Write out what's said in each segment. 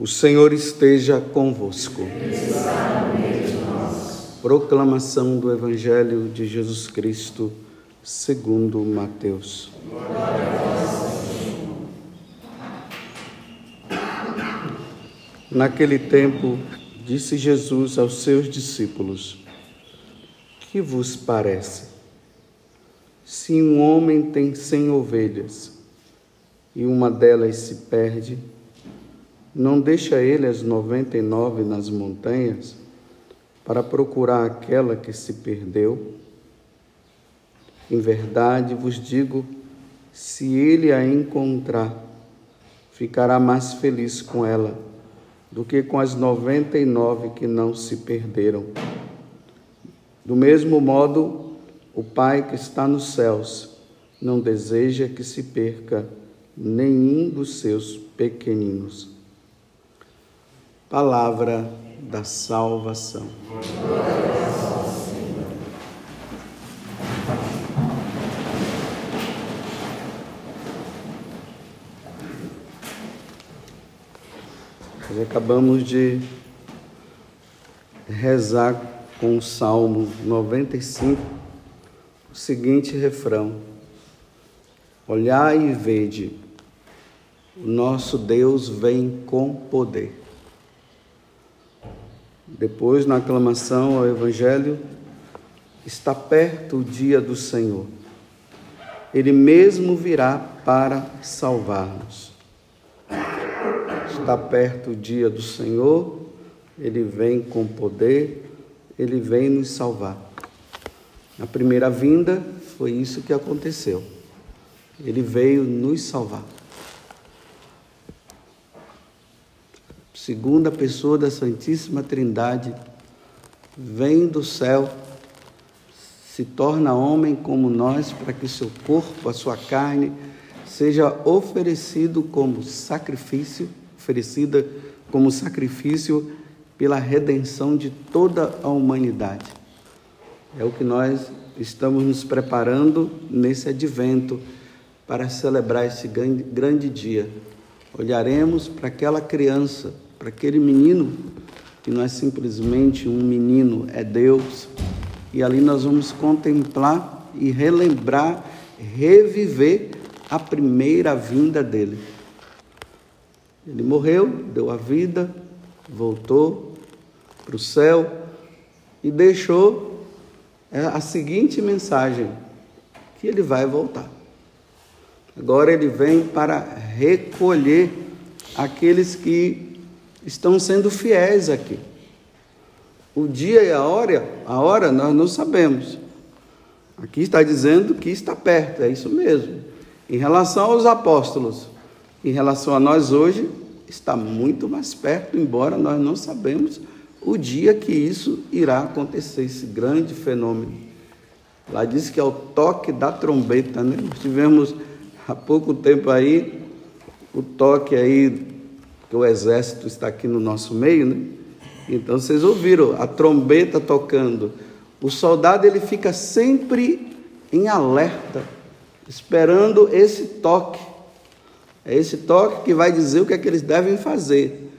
O Senhor esteja convosco. Proclamação do Evangelho de Jesus Cristo, segundo Mateus. Naquele tempo, disse Jesus aos seus discípulos: Que vos parece? Se um homem tem cem ovelhas e uma delas se perde, não deixa ele as noventa e nove nas montanhas para procurar aquela que se perdeu? Em verdade vos digo, se ele a encontrar, ficará mais feliz com ela do que com as noventa e nove que não se perderam. Do mesmo modo, o Pai que está nos céus não deseja que se perca nenhum dos seus pequeninos palavra da salvação. Nós acabamos de rezar com o Salmo 95 o seguinte refrão: Olhai e vede, o nosso Deus vem com poder. Depois, na aclamação ao Evangelho, está perto o dia do Senhor. Ele mesmo virá para salvar-nos. Está perto o dia do Senhor, ele vem com poder, ele vem nos salvar. Na primeira vinda, foi isso que aconteceu. Ele veio nos salvar. Segunda pessoa da Santíssima Trindade, vem do céu, se torna homem como nós, para que seu corpo, a sua carne, seja oferecido como sacrifício, oferecida como sacrifício pela redenção de toda a humanidade. É o que nós estamos nos preparando nesse advento para celebrar esse grande, grande dia. Olharemos para aquela criança para aquele menino, que não é simplesmente um menino, é Deus. E ali nós vamos contemplar e relembrar, reviver a primeira vinda dele. Ele morreu, deu a vida, voltou para o céu e deixou é, a seguinte mensagem: que ele vai voltar. Agora ele vem para recolher aqueles que estão sendo fiéis aqui. O dia e a hora, a hora nós não sabemos. Aqui está dizendo que está perto, é isso mesmo. Em relação aos apóstolos, em relação a nós hoje, está muito mais perto, embora nós não sabemos o dia que isso irá acontecer, esse grande fenômeno. Lá diz que é o toque da trombeta, né? Nós tivemos há pouco tempo aí o toque aí que o exército está aqui no nosso meio, né? Então vocês ouviram a trombeta tocando. O soldado ele fica sempre em alerta, esperando esse toque. É esse toque que vai dizer o que é que eles devem fazer.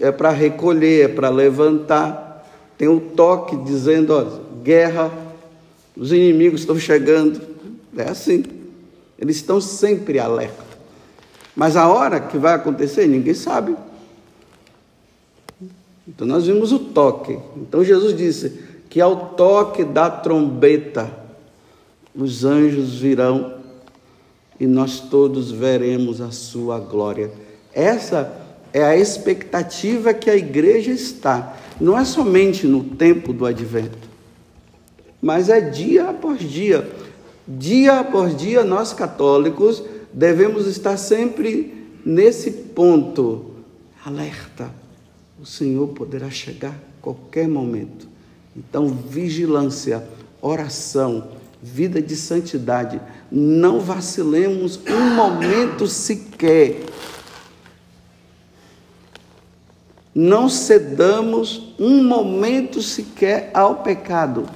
É para recolher, é para levantar. Tem o toque dizendo, ó, guerra, os inimigos estão chegando. É assim. Eles estão sempre alerta. Mas a hora que vai acontecer, ninguém sabe. Então nós vimos o toque. Então Jesus disse que ao toque da trombeta, os anjos virão e nós todos veremos a sua glória. Essa é a expectativa que a igreja está. Não é somente no tempo do advento, mas é dia após dia. Dia após dia, nós católicos devemos estar sempre nesse ponto, alerta. O Senhor poderá chegar a qualquer momento. Então, vigilância, oração, vida de santidade. Não vacilemos um momento sequer. Não cedamos um momento sequer ao pecado.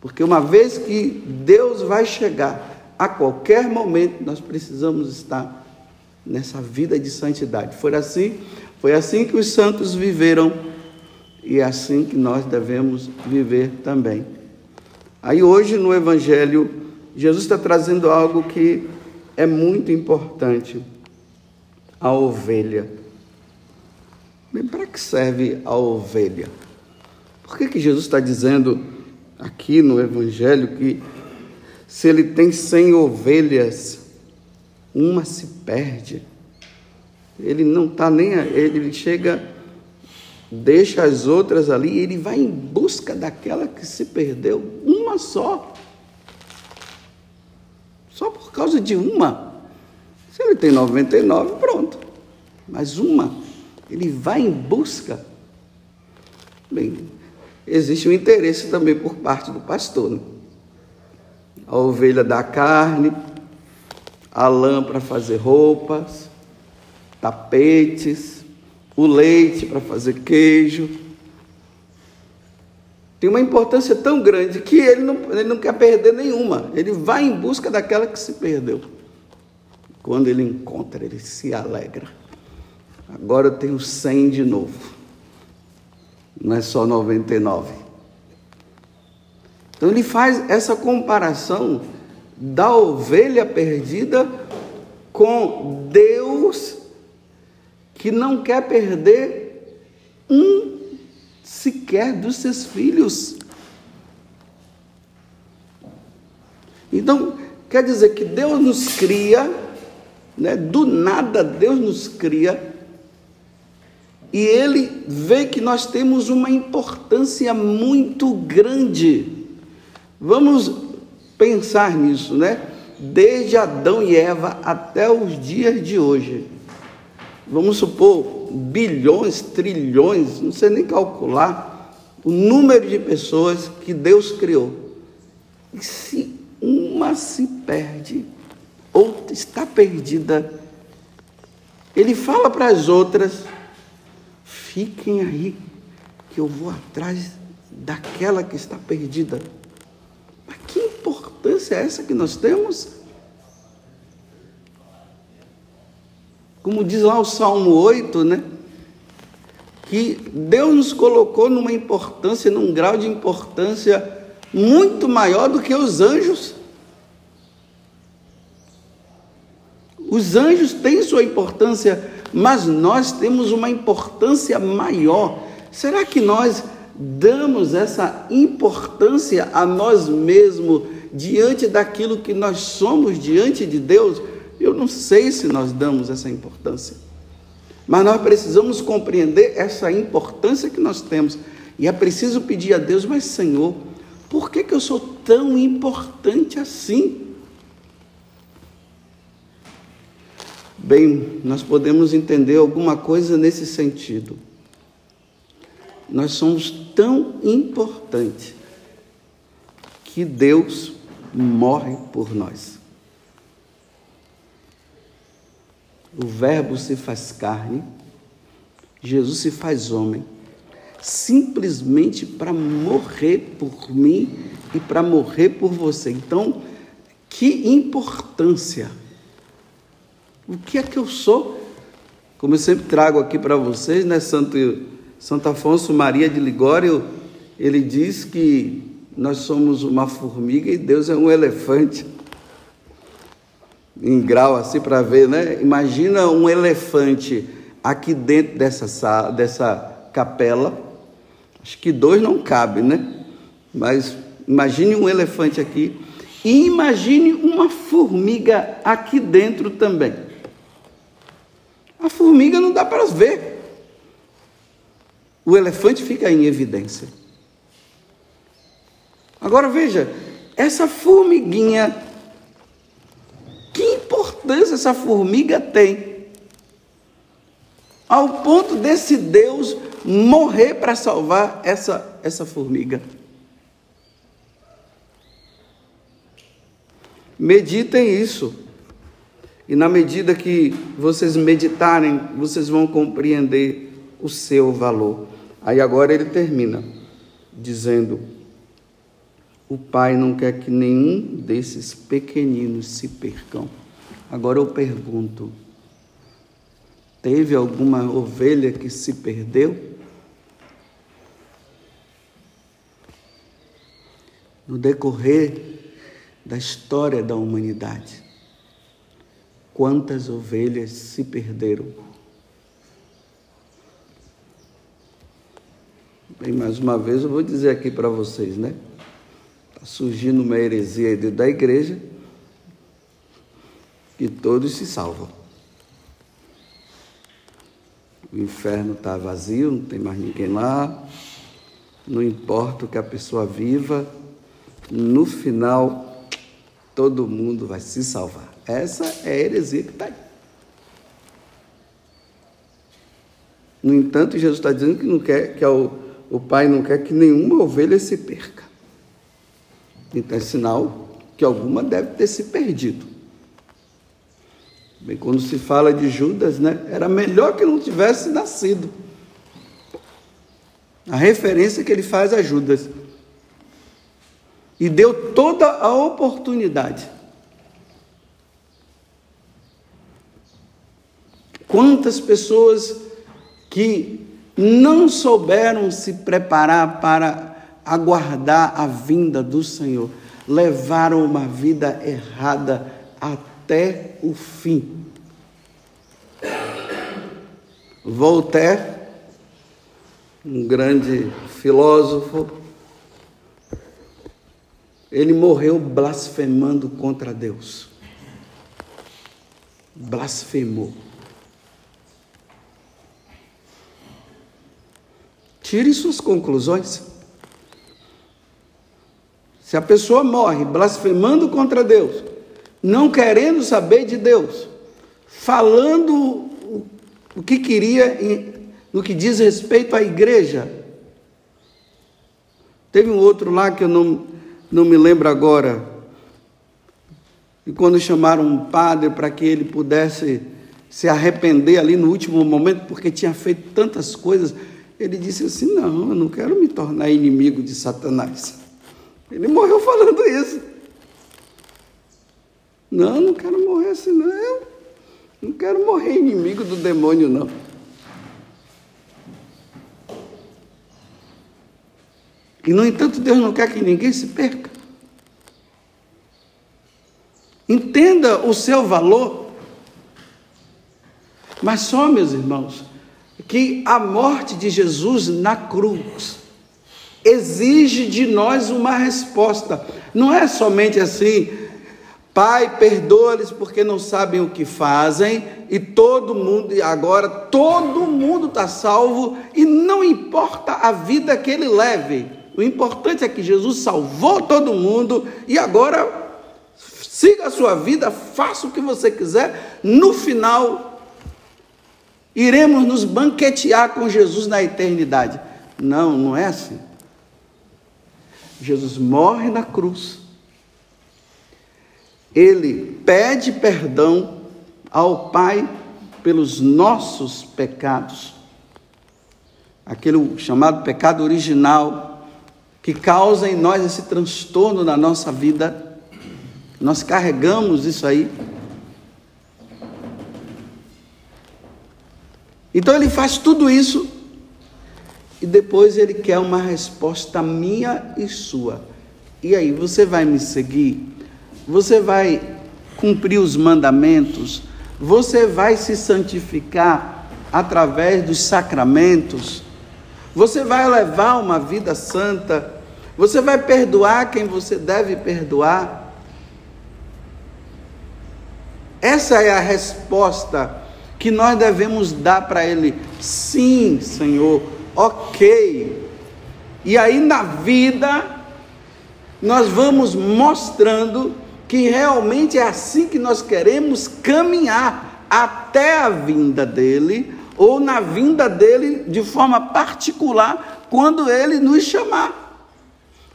Porque uma vez que Deus vai chegar, a qualquer momento nós precisamos estar nessa vida de santidade. Foi assim, foi assim que os santos viveram e é assim que nós devemos viver também. Aí hoje no Evangelho, Jesus está trazendo algo que é muito importante: a ovelha. Para que serve a ovelha? Por que, que Jesus está dizendo aqui no Evangelho que se ele tem cem ovelhas, uma se perde? Ele não está nem. Ele chega, deixa as outras ali ele vai em busca daquela que se perdeu, uma só. Só por causa de uma. Se ele tem 99, pronto. Mas uma, ele vai em busca. Bem, existe um interesse também por parte do pastor. Né? A ovelha da carne, a lã para fazer roupas, tapetes, o leite para fazer queijo. Tem uma importância tão grande que ele não, ele não quer perder nenhuma. Ele vai em busca daquela que se perdeu. Quando ele encontra, ele se alegra. Agora eu tenho 100 de novo não é só 99. Então ele faz essa comparação da ovelha perdida com Deus que não quer perder um sequer dos seus filhos. Então, quer dizer que Deus nos cria, né? do nada Deus nos cria e ele vê que nós temos uma importância muito grande. Vamos pensar nisso, né? Desde Adão e Eva até os dias de hoje. Vamos supor bilhões, trilhões, não sei nem calcular o número de pessoas que Deus criou. E se uma se perde, ou está perdida, ele fala para as outras Fiquem aí, que eu vou atrás daquela que está perdida. É essa que nós temos? Como diz lá o Salmo 8, né? Que Deus nos colocou numa importância, num grau de importância muito maior do que os anjos. Os anjos têm sua importância mas nós temos uma importância maior. Será que nós damos essa importância a nós mesmos diante daquilo que nós somos diante de Deus? Eu não sei se nós damos essa importância. Mas nós precisamos compreender essa importância que nós temos. E é preciso pedir a Deus, mas Senhor, por que, que eu sou tão importante assim? Bem, nós podemos entender alguma coisa nesse sentido. Nós somos tão importantes que Deus morre por nós. O Verbo se faz carne, Jesus se faz homem, simplesmente para morrer por mim e para morrer por você. Então, que importância! O que é que eu sou? Como eu sempre trago aqui para vocês, né, Santo, Santo Afonso Maria de Ligório, ele diz que nós somos uma formiga e Deus é um elefante. Em grau assim para ver, né? Imagina um elefante aqui dentro dessa dessa capela. Acho que dois não cabe, né? Mas imagine um elefante aqui e imagine uma formiga aqui dentro também. A formiga não dá para ver. O elefante fica em evidência. Agora veja, essa formiguinha, que importância essa formiga tem? Ao ponto desse Deus morrer para salvar essa, essa formiga. Meditem isso. E na medida que vocês meditarem, vocês vão compreender o seu valor. Aí agora ele termina dizendo: O Pai não quer que nenhum desses pequeninos se percam. Agora eu pergunto: Teve alguma ovelha que se perdeu? No decorrer da história da humanidade, quantas ovelhas se perderam? Bem, mais uma vez eu vou dizer aqui para vocês, né? Surgindo uma heresia dentro da igreja que todos se salvam. O inferno está vazio, não tem mais ninguém lá. Não importa o que a pessoa viva, no final todo mundo vai se salvar. Essa é a heresia que está aí. No entanto, Jesus está dizendo que não quer que o, o Pai não quer que nenhuma ovelha se perca. Então é sinal que alguma deve ter se perdido. Bem, quando se fala de Judas, né, era melhor que não tivesse nascido. A referência que ele faz a Judas. E deu toda a oportunidade. Quantas pessoas que não souberam se preparar para aguardar a vinda do Senhor, levaram uma vida errada até o fim. Voltaire, um grande filósofo, ele morreu blasfemando contra Deus. Blasfemou. Tire suas conclusões. Se a pessoa morre blasfemando contra Deus, não querendo saber de Deus, falando o que queria no que diz respeito à igreja. Teve um outro lá que eu não, não me lembro agora. E quando chamaram um padre para que ele pudesse se arrepender ali no último momento, porque tinha feito tantas coisas, ele disse assim: Não, eu não quero me tornar inimigo de Satanás. Ele morreu falando isso. Não, não quero morrer assim, não. Eu não quero morrer inimigo do demônio, não. E, no entanto, Deus não quer que ninguém se perca. Entenda o seu valor. Mas só, meus irmãos, que a morte de Jesus na cruz exige de nós uma resposta. Não é somente assim, Pai, perdoa-lhes porque não sabem o que fazem, e todo mundo, agora todo mundo está salvo, e não importa a vida que ele leve, o importante é que Jesus salvou todo mundo, e agora siga a sua vida, faça o que você quiser, no final, iremos nos banquetear com Jesus na eternidade. Não, não é assim. Jesus morre na cruz ele pede perdão ao Pai pelos nossos pecados. Aquele chamado pecado original que causa em nós esse transtorno na nossa vida. Nós carregamos isso aí. Então ele faz tudo isso e depois ele quer uma resposta minha e sua. E aí, você vai me seguir? você vai cumprir os mandamentos, você vai se santificar através dos sacramentos, você vai levar uma vida santa, você vai perdoar quem você deve perdoar. Essa é a resposta que nós devemos dar para Ele. Sim, Senhor, ok. E aí na vida, nós vamos mostrando que realmente é assim que nós queremos caminhar até a vinda dele, ou na vinda dele de forma particular, quando ele nos chamar.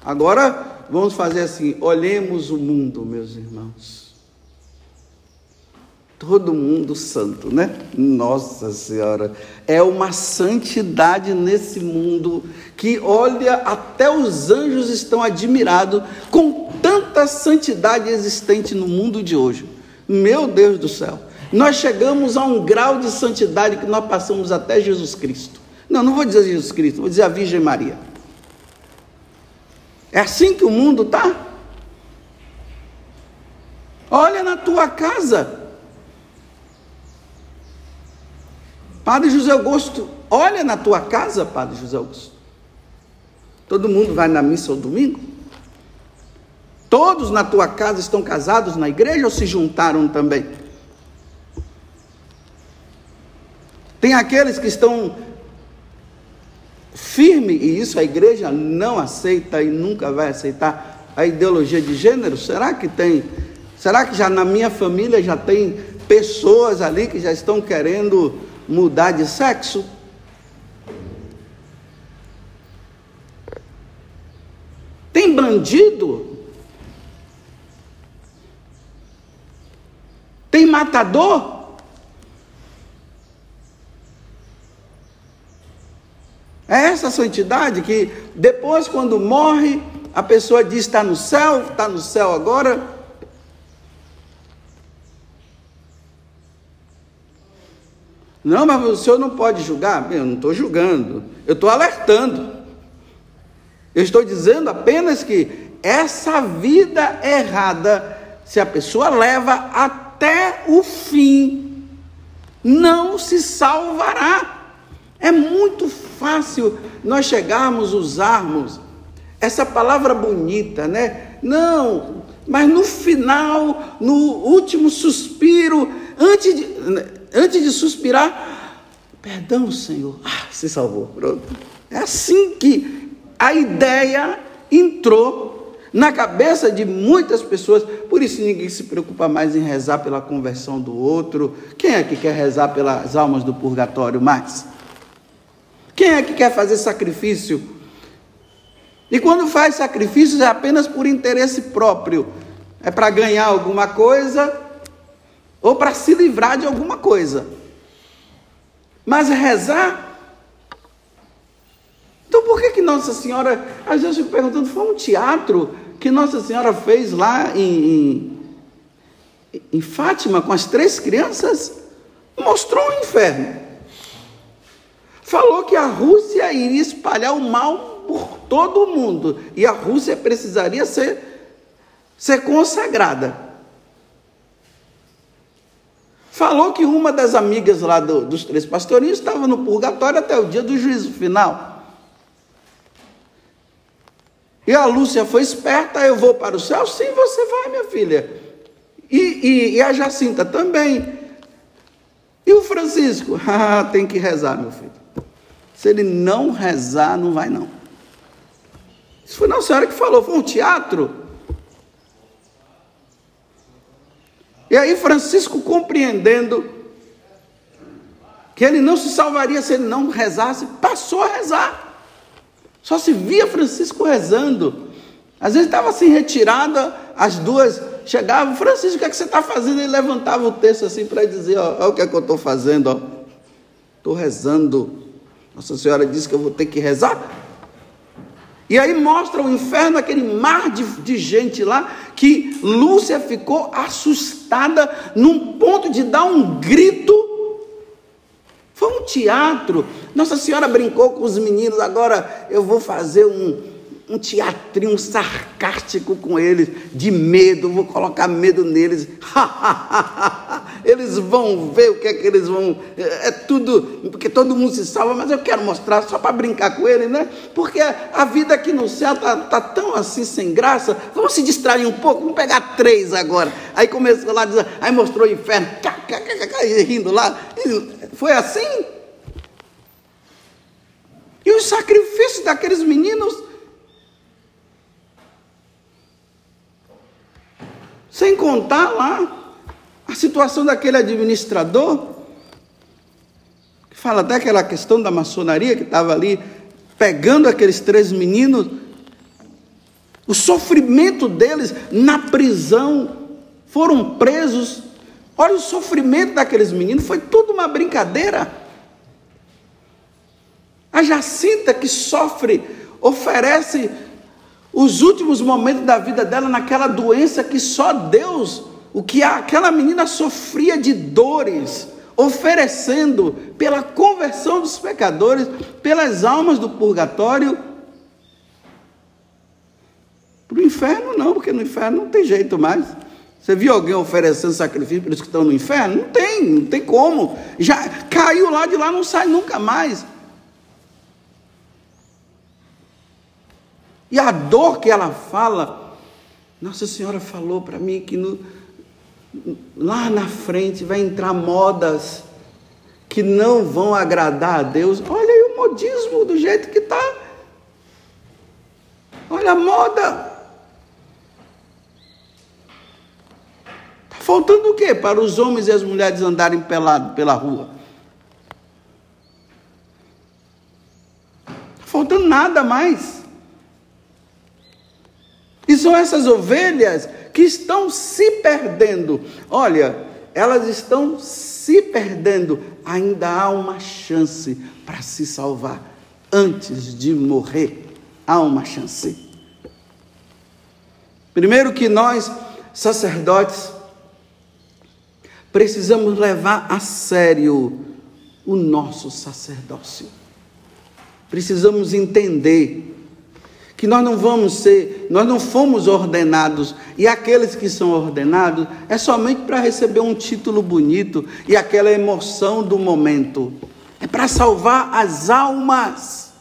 Agora, vamos fazer assim: olhemos o mundo, meus irmãos. Todo mundo santo, né? Nossa Senhora, é uma santidade nesse mundo que, olha, até os anjos estão admirados com tanta santidade existente no mundo de hoje. Meu Deus do céu, nós chegamos a um grau de santidade que nós passamos até Jesus Cristo. Não, não vou dizer Jesus Cristo, vou dizer a Virgem Maria. É assim que o mundo está? Olha na tua casa. Padre José Augusto, olha na tua casa, Padre José Augusto. Todo mundo vai na missa ao domingo? Todos na tua casa estão casados na igreja ou se juntaram também? Tem aqueles que estão firme, e isso a igreja não aceita e nunca vai aceitar a ideologia de gênero? Será que tem? Será que já na minha família já tem pessoas ali que já estão querendo mudar de sexo? Tem bandido? Tem matador? É essa santidade que depois, quando morre, a pessoa diz: está no céu, está no céu agora. Não, mas o senhor não pode julgar. Eu não estou julgando, eu estou alertando. Eu estou dizendo apenas que essa vida errada, se a pessoa leva até o fim, não se salvará. É muito fácil nós chegarmos, usarmos essa palavra bonita, né? Não, mas no final, no último suspiro, antes de, antes de suspirar, perdão, Senhor, ah, se salvou, pronto. É assim que a ideia entrou na cabeça de muitas pessoas, por isso ninguém se preocupa mais em rezar pela conversão do outro. Quem é que quer rezar pelas almas do purgatório mais? Quem é que quer fazer sacrifício? E quando faz sacrifícios é apenas por interesse próprio. É para ganhar alguma coisa ou para se livrar de alguma coisa. Mas rezar. Então por que, que Nossa Senhora, às vezes eu fico perguntando, foi um teatro que Nossa Senhora fez lá em, em, em Fátima com as três crianças? Mostrou o inferno falou que a Rússia iria espalhar o mal por todo o mundo e a Rússia precisaria ser, ser consagrada. Falou que uma das amigas lá do, dos três pastorinhos estava no purgatório até o dia do juízo final. E a Lúcia foi esperta, eu vou para o céu? Sim, você vai, minha filha. E, e, e a Jacinta também. E o Francisco? Ah, tem que rezar, meu filho. Se ele não rezar, não vai não. Isso foi Nossa Senhora que falou, foi um teatro. E aí Francisco compreendendo que ele não se salvaria se ele não rezasse, passou a rezar. Só se via Francisco rezando. Às vezes estava assim retirada, as duas chegavam, Francisco, o que, é que você está fazendo? Ele levantava o texto assim para dizer, ó, olha o que é que eu estou fazendo, Estou rezando. Nossa Senhora disse que eu vou ter que rezar. E aí mostra o inferno, aquele mar de, de gente lá, que Lúcia ficou assustada, num ponto de dar um grito. Foi um teatro. Nossa Senhora brincou com os meninos, agora eu vou fazer um, um teatrinho sarcástico com eles, de medo, vou colocar medo neles. eles vão ver o que é que eles vão. É, é tudo, porque todo mundo se salva, mas eu quero mostrar só para brincar com eles, né? Porque a vida aqui no céu está tá tão assim sem graça. Vamos se distrair um pouco, vamos pegar três agora. Aí começou lá, aí mostrou o inferno, rindo lá. Foi assim. E os sacrifícios daqueles meninos Sem contar lá a situação daquele administrador, que fala até aquela questão da maçonaria que estava ali pegando aqueles três meninos, o sofrimento deles na prisão, foram presos. Olha o sofrimento daqueles meninos, foi tudo uma brincadeira. A Jacinta que sofre, oferece os últimos momentos da vida dela naquela doença que só Deus o que aquela menina sofria de dores, oferecendo pela conversão dos pecadores, pelas almas do purgatório, para o inferno não, porque no inferno não tem jeito mais. Você viu alguém oferecendo sacrifício para os que estão no inferno? Não tem, não tem como. Já caiu lá de lá, não sai nunca mais. E a dor que ela fala, Nossa Senhora falou para mim que no, lá na frente vai entrar modas que não vão agradar a Deus. Olha aí o modismo do jeito que está. Olha a moda. Está faltando o quê para os homens e as mulheres andarem pelados pela rua? Está faltando nada mais. E são essas ovelhas que estão se perdendo. Olha, elas estão se perdendo. Ainda há uma chance para se salvar antes de morrer. Há uma chance. Primeiro que nós, sacerdotes, precisamos levar a sério o nosso sacerdócio. Precisamos entender que nós não vamos ser, nós não fomos ordenados, e aqueles que são ordenados é somente para receber um título bonito e aquela emoção do momento. É para salvar as almas.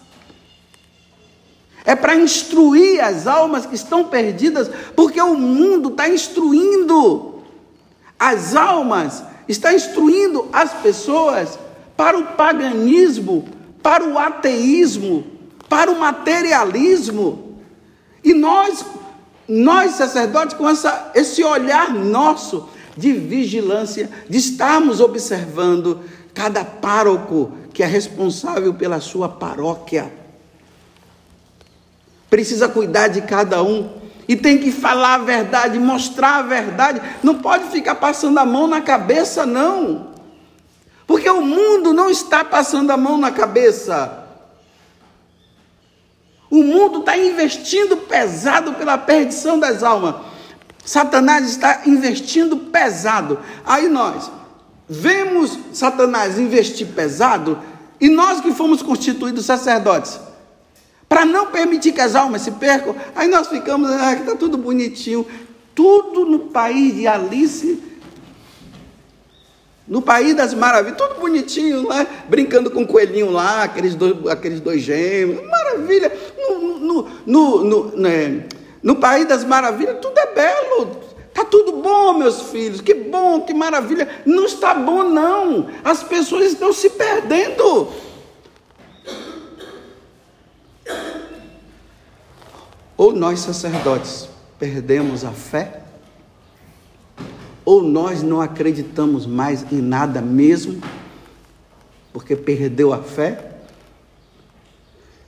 É para instruir as almas que estão perdidas, porque o mundo está instruindo as almas, está instruindo as pessoas para o paganismo, para o ateísmo, para o materialismo. E nós, nós sacerdotes, com essa, esse olhar nosso de vigilância, de estarmos observando cada pároco que é responsável pela sua paróquia. Precisa cuidar de cada um e tem que falar a verdade, mostrar a verdade. Não pode ficar passando a mão na cabeça, não. Porque o mundo não está passando a mão na cabeça. O mundo está investindo pesado pela perdição das almas. Satanás está investindo pesado. Aí nós vemos Satanás investir pesado e nós que fomos constituídos sacerdotes, para não permitir que as almas se percam, aí nós ficamos, ah, está tudo bonitinho, tudo no país de Alice no País das Maravilhas, tudo bonitinho, né? brincando com o coelhinho lá, aqueles dois, aqueles dois gêmeos, maravilha. No, no, no, né? no País das Maravilhas, tudo é belo, está tudo bom, meus filhos, que bom, que maravilha. Não está bom, não. As pessoas estão se perdendo. Ou nós, sacerdotes, perdemos a fé ou nós não acreditamos mais em nada mesmo, porque perdeu a fé.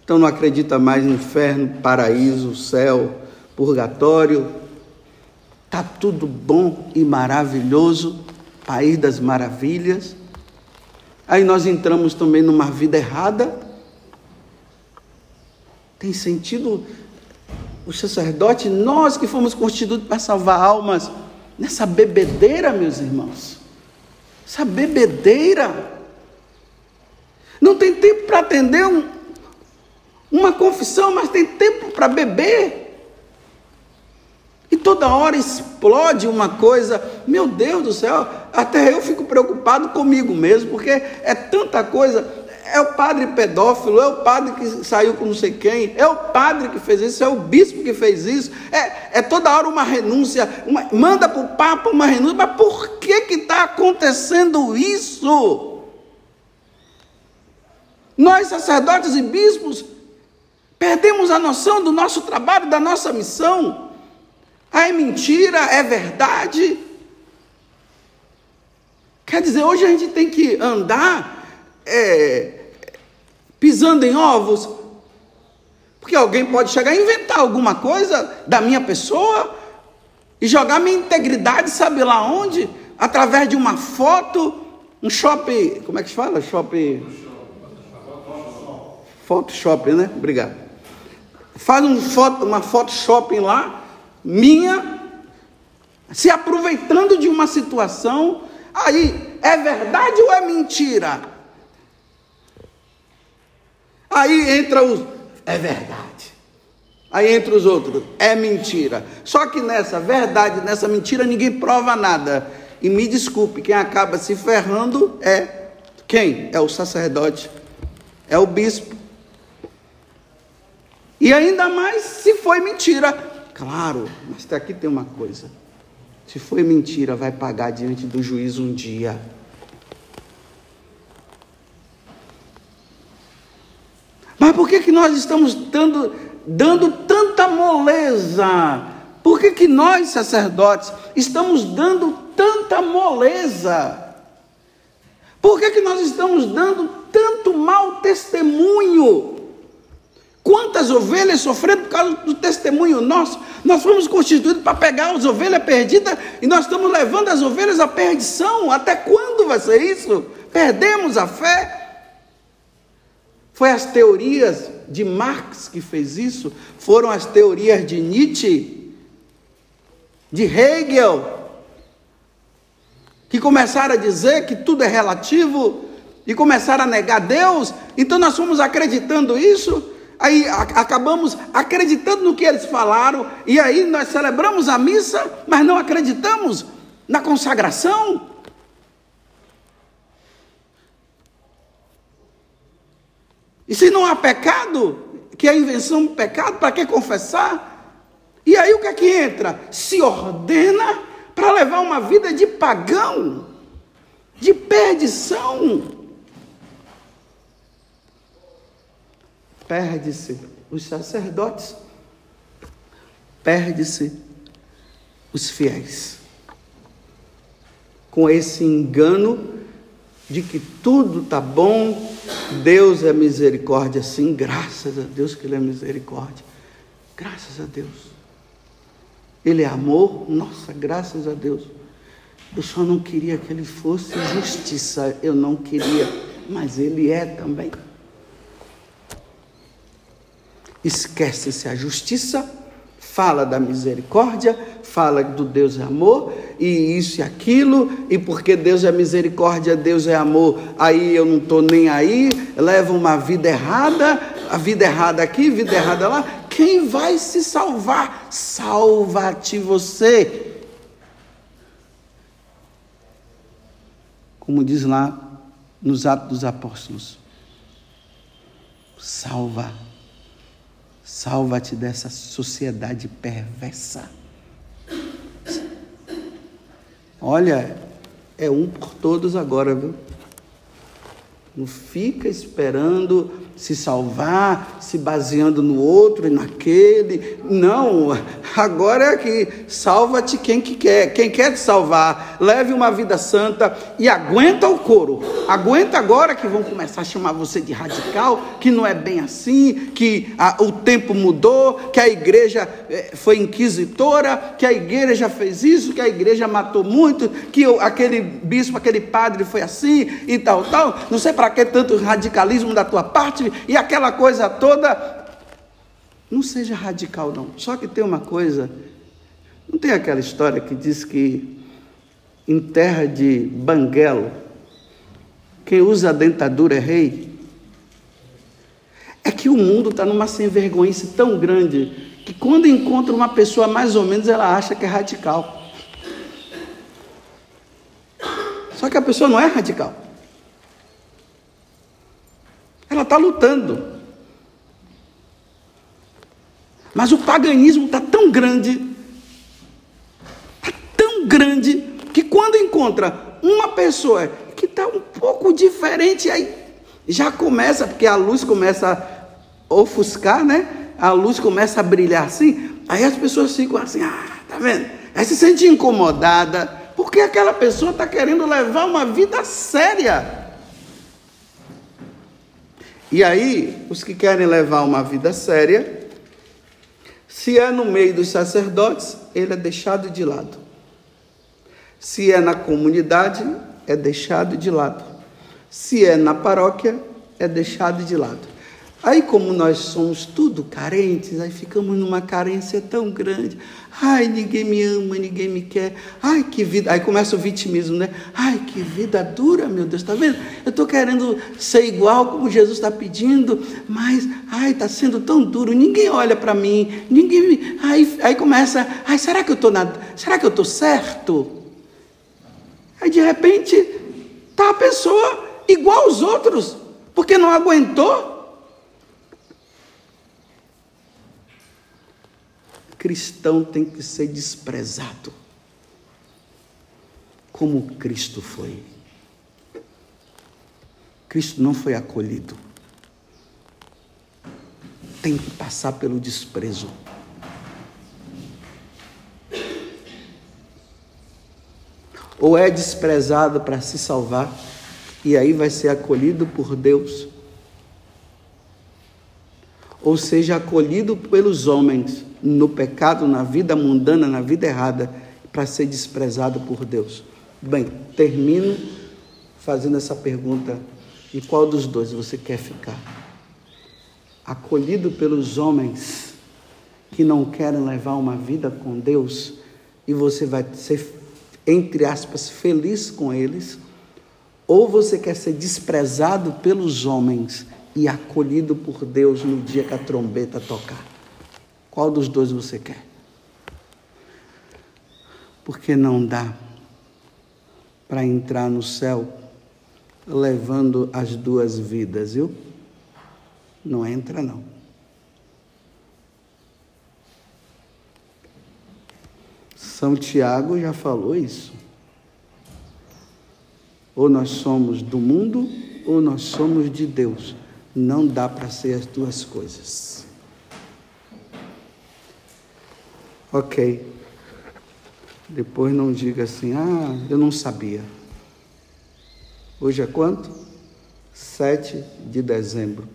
Então não acredita mais no inferno, paraíso, céu, purgatório. Tá tudo bom e maravilhoso, país das maravilhas. Aí nós entramos também numa vida errada. Tem sentido o sacerdote, nós que fomos constituídos para salvar almas, nessa bebedeira, meus irmãos. Essa bebedeira. Não tem tempo para atender um, uma confissão, mas tem tempo para beber. E toda hora explode uma coisa, meu Deus do céu, até eu fico preocupado comigo mesmo, porque é tanta coisa é o padre pedófilo, é o padre que saiu com não sei quem, é o padre que fez isso, é o bispo que fez isso, é, é toda hora uma renúncia, uma, manda para o Papa uma renúncia, mas por que está acontecendo isso? Nós, sacerdotes e bispos, perdemos a noção do nosso trabalho, da nossa missão. Ah, é mentira, é verdade. Quer dizer, hoje a gente tem que andar é, pisando em ovos, porque alguém pode chegar a inventar alguma coisa da minha pessoa e jogar minha integridade, sabe lá onde? Através de uma foto, um shopping, como é que se fala? Shopping. Photoshop, né? Obrigado. Faz um foto, uma foto shopping lá, minha, se aproveitando de uma situação. Aí, é verdade ou é mentira? Aí entra os. É verdade. Aí entre os outros, é mentira. Só que nessa verdade, nessa mentira, ninguém prova nada. E me desculpe, quem acaba se ferrando é quem? É o sacerdote, é o bispo. E ainda mais se foi mentira. Claro, mas aqui tem uma coisa. Se foi mentira, vai pagar diante do juiz um dia. Mas por que, que nós estamos dando, dando tanta moleza? Por que, que nós, sacerdotes, estamos dando tanta moleza? Por que, que nós estamos dando tanto mau testemunho? Quantas ovelhas sofrendo por causa do testemunho nosso? Nós fomos constituídos para pegar as ovelhas perdidas e nós estamos levando as ovelhas à perdição. Até quando vai ser isso? Perdemos a fé. Foi as teorias de Marx que fez isso? Foram as teorias de Nietzsche, de Hegel, que começaram a dizer que tudo é relativo e começaram a negar Deus? Então nós fomos acreditando isso? Aí acabamos acreditando no que eles falaram, e aí nós celebramos a missa, mas não acreditamos na consagração. E se não há pecado, que é a invenção do pecado, para que confessar? E aí o que é que entra? Se ordena para levar uma vida de pagão, de perdição. Perde-se os sacerdotes, perde-se os fiéis. Com esse engano de que tudo está bom, Deus é misericórdia, sim, graças a Deus que Ele é misericórdia, graças a Deus. Ele é amor, nossa, graças a Deus. Eu só não queria que Ele fosse justiça, eu não queria, mas Ele é também esquece-se a justiça, fala da misericórdia, fala do Deus é amor, e isso e aquilo, e porque Deus é misericórdia, Deus é amor, aí eu não estou nem aí, leva uma vida errada, a vida errada aqui, vida errada lá. Quem vai se salvar? Salva-te você. Como diz lá nos Atos dos Apóstolos. Salva Salva-te dessa sociedade perversa. Olha, é um por todos agora, viu? Não fica esperando se salvar, se baseando no outro e naquele. Não, agora é aqui. Salva-te quem que quer. Quem quer te salvar, leve uma vida santa e aguenta o couro. Aguenta agora que vão começar a chamar você de radical, que não é bem assim, que a, o tempo mudou, que a igreja é, foi inquisitora, que a igreja fez isso, que a igreja matou muito, que aquele bispo, aquele padre foi assim e tal, tal. Não sei para que tanto radicalismo da tua parte e aquela coisa toda. Não seja radical, não. Só que tem uma coisa. Não tem aquela história que diz que em terra de banguelo, quem usa a dentadura é rei? É que o mundo está numa sem vergonha tão grande que quando encontra uma pessoa mais ou menos ela acha que é radical. Só que a pessoa não é radical. Ela está lutando. Mas o paganismo está tão grande, está tão grande, que quando encontra uma pessoa que está um pouco diferente, aí já começa, porque a luz começa a ofuscar, né? A luz começa a brilhar assim, aí as pessoas ficam assim, ah, tá vendo? Aí se sente incomodada, porque aquela pessoa está querendo levar uma vida séria. E aí, os que querem levar uma vida séria, se é no meio dos sacerdotes, ele é deixado de lado. Se é na comunidade, é deixado de lado. Se é na paróquia, é deixado de lado. Aí, como nós somos tudo carentes, aí ficamos numa carência tão grande. Ai, ninguém me ama, ninguém me quer. Ai, que vida. Aí começa o vitimismo, né? Ai, que vida dura, meu Deus, está vendo? Eu estou querendo ser igual como Jesus está pedindo, mas, ai, está sendo tão duro. Ninguém olha para mim, ninguém. Me... Aí, aí começa, ai, será que eu estou na... será que eu estou certo? Aí de repente está a pessoa igual aos outros, porque não aguentou. Cristão tem que ser desprezado, como Cristo foi. Cristo não foi acolhido. Tem que passar pelo desprezo. Ou é desprezado para se salvar, e aí vai ser acolhido por Deus, ou seja acolhido pelos homens no pecado, na vida mundana, na vida errada, para ser desprezado por Deus? Bem, termino fazendo essa pergunta: em qual dos dois você quer ficar? Acolhido pelos homens que não querem levar uma vida com Deus e você vai ser, entre aspas, feliz com eles? Ou você quer ser desprezado pelos homens e acolhido por Deus no dia que a trombeta tocar? Qual dos dois você quer? Porque não dá para entrar no céu levando as duas vidas, viu? Não entra, não. São Tiago já falou isso. Ou nós somos do mundo, ou nós somos de Deus. Não dá para ser as duas coisas. Ok. Depois não diga assim, ah, eu não sabia. Hoje é quanto? 7 de dezembro,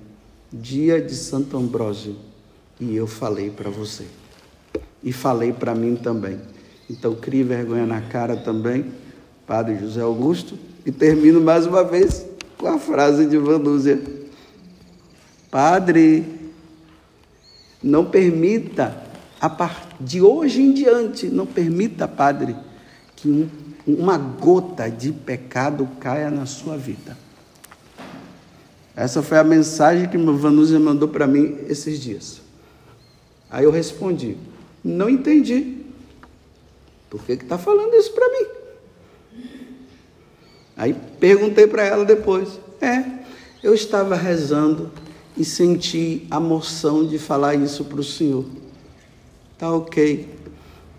dia de Santo Ambrósio. E eu falei para você. E falei para mim também. Então, crie vergonha na cara também, Padre José Augusto. E termino mais uma vez com a frase de Vanúzia. Padre, não permita de hoje em diante, não permita, Padre, que um, uma gota de pecado caia na sua vida. Essa foi a mensagem que o Vanúzia mandou para mim esses dias. Aí eu respondi: Não entendi. Por que está falando isso para mim? Aí perguntei para ela depois: É, eu estava rezando e senti a moção de falar isso para o Senhor. Tá ok.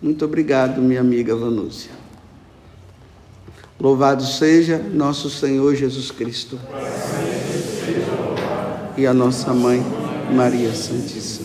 Muito obrigado, minha amiga Vanúcia. Louvado seja nosso Senhor Jesus Cristo. E a nossa mãe, Maria Santíssima.